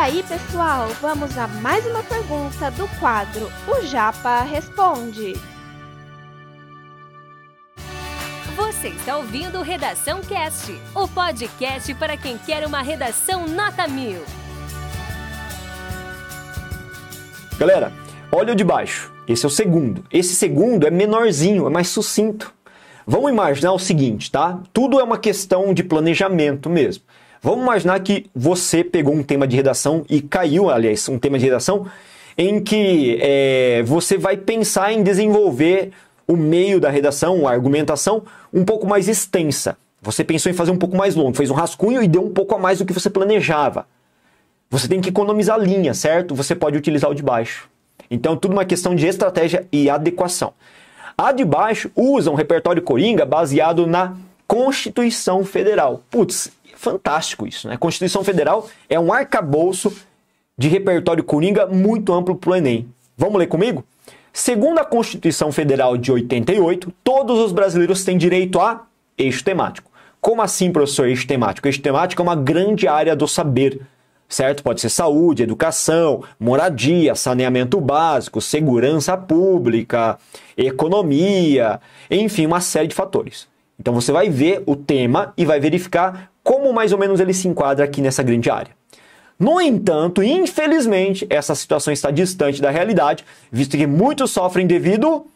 aí, pessoal, vamos a mais uma pergunta do quadro O Japa Responde. Você está ouvindo Redação Cast, o podcast para quem quer uma redação nota mil. Galera, olha o de baixo. Esse é o segundo. Esse segundo é menorzinho, é mais sucinto. Vamos imaginar o seguinte, tá? Tudo é uma questão de planejamento mesmo. Vamos imaginar que você pegou um tema de redação e caiu, aliás, um tema de redação em que é, você vai pensar em desenvolver o meio da redação, a argumentação, um pouco mais extensa. Você pensou em fazer um pouco mais longo, fez um rascunho e deu um pouco a mais do que você planejava. Você tem que economizar linha, certo? Você pode utilizar o de baixo. Então, tudo uma questão de estratégia e adequação. A de baixo usa um repertório coringa baseado na Constituição Federal. Putz, fantástico isso, né? Constituição Federal é um arcabouço de repertório coringa muito amplo para o Enem. Vamos ler comigo? Segundo a Constituição Federal de 88, todos os brasileiros têm direito a eixo temático. Como assim, professor, eixo temático? Eixo temático é uma grande área do saber certo? Pode ser saúde, educação, moradia, saneamento básico, segurança pública, economia, enfim, uma série de fatores. Então você vai ver o tema e vai verificar como mais ou menos ele se enquadra aqui nessa grande área. No entanto, infelizmente, essa situação está distante da realidade, visto que muitos sofrem devido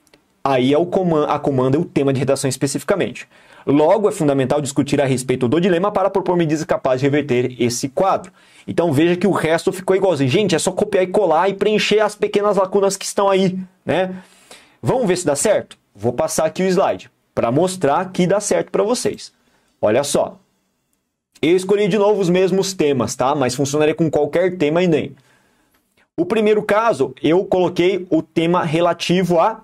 aí ao comando, a comanda e o tema de redação especificamente. Logo, é fundamental discutir a respeito do dilema para propor medidas capazes de reverter esse quadro. Então veja que o resto ficou igualzinho. Gente, é só copiar e colar e preencher as pequenas lacunas que estão aí, né? Vamos ver se dá certo? Vou passar aqui o slide para mostrar que dá certo para vocês. Olha só. Eu escolhi de novo os mesmos temas, tá? Mas funcionaria com qualquer tema e nem. O primeiro caso, eu coloquei o tema relativo a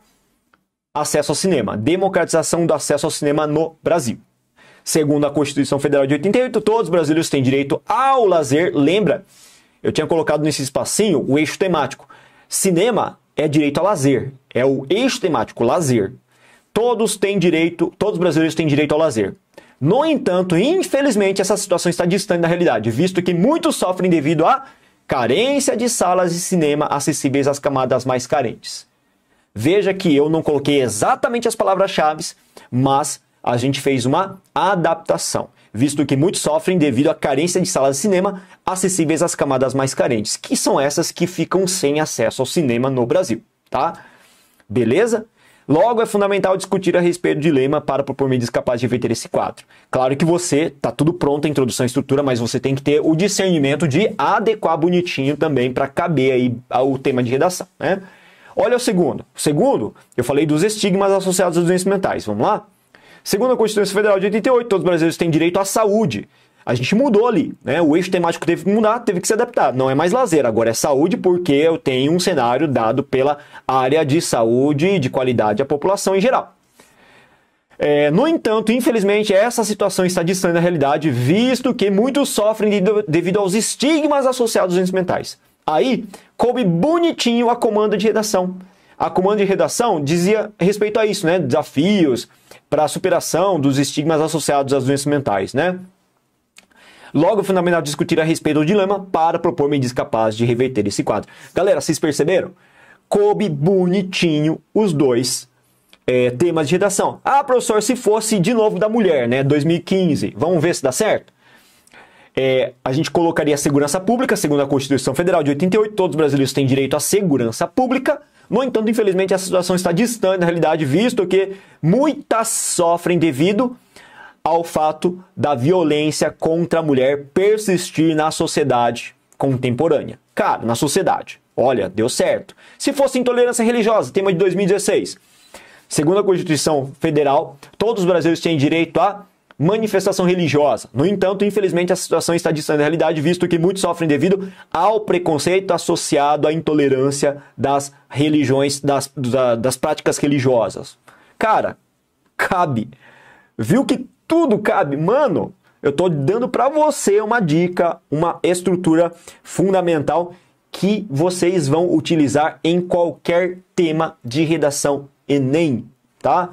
acesso ao cinema, democratização do acesso ao cinema no Brasil. Segundo a Constituição Federal de 88, todos os brasileiros têm direito ao lazer. Lembra? Eu tinha colocado nesse espacinho o eixo temático. Cinema é direito a lazer, é o eixo temático, lazer. Todos têm direito, todos os brasileiros têm direito ao lazer. No entanto, infelizmente, essa situação está distante da realidade, visto que muitos sofrem devido à carência de salas de cinema acessíveis às camadas mais carentes. Veja que eu não coloquei exatamente as palavras-chave, mas a gente fez uma adaptação, visto que muitos sofrem devido à carência de salas de cinema acessíveis às camadas mais carentes, que são essas que ficam sem acesso ao cinema no Brasil, tá? Beleza? Logo, é fundamental discutir a respeito do dilema para propor medidas capazes de reverter esse quadro. Claro que você tá tudo pronto, a introdução à estrutura, mas você tem que ter o discernimento de adequar bonitinho também para caber aí ao tema de redação, né? Olha o segundo. O segundo, eu falei dos estigmas associados às doenças mentais. Vamos lá? Segundo a Constituição Federal de 88, todos os brasileiros têm direito à saúde. A gente mudou ali, né? O eixo temático teve que mudar, teve que se adaptar. Não é mais lazer, agora é saúde, porque eu tenho um cenário dado pela área de saúde de qualidade à população em geral. É, no entanto, infelizmente, essa situação está distante da realidade, visto que muitos sofrem devido aos estigmas associados aos doenças mentais. Aí, coube bonitinho a comanda de redação. A comanda de redação dizia respeito a isso, né? Desafios para a superação dos estigmas associados às doenças mentais, né? Logo, fundamental discutir a respeito do dilema para propor medidas capazes de reverter esse quadro. Galera, vocês perceberam? Coube bonitinho os dois é, temas de redação. Ah, professor, se fosse de novo da mulher, né? 2015, vamos ver se dá certo? É, a gente colocaria a segurança pública, segundo a Constituição Federal de 88, todos os brasileiros têm direito à segurança pública. No entanto, infelizmente, a situação está distante da realidade, visto que muitas sofrem devido ao fato da violência contra a mulher persistir na sociedade contemporânea. Cara, na sociedade. Olha, deu certo. Se fosse intolerância religiosa, tema de 2016. Segundo a Constituição Federal, todos os brasileiros têm direito a manifestação religiosa. No entanto, infelizmente, a situação está distante da realidade, visto que muitos sofrem devido ao preconceito associado à intolerância das religiões, das, das práticas religiosas. Cara, cabe. Viu que tudo cabe? Mano, eu tô dando para você uma dica, uma estrutura fundamental que vocês vão utilizar em qualquer tema de redação Enem, tá?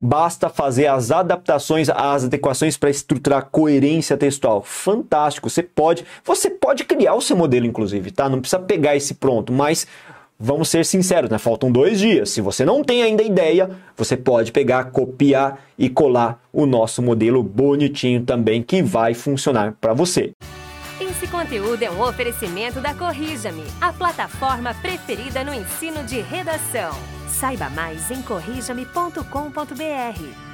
Basta fazer as adaptações, as adequações para estruturar coerência textual. Fantástico. Você pode, você pode criar o seu modelo, inclusive, tá? Não precisa pegar esse pronto, mas vamos ser sinceros, né? Faltam dois dias. Se você não tem ainda ideia, você pode pegar, copiar e colar o nosso modelo bonitinho também que vai funcionar para você. Esse conteúdo é um oferecimento da Corrija-me, a plataforma preferida no ensino de redação. Saiba mais em corrijame.com.br.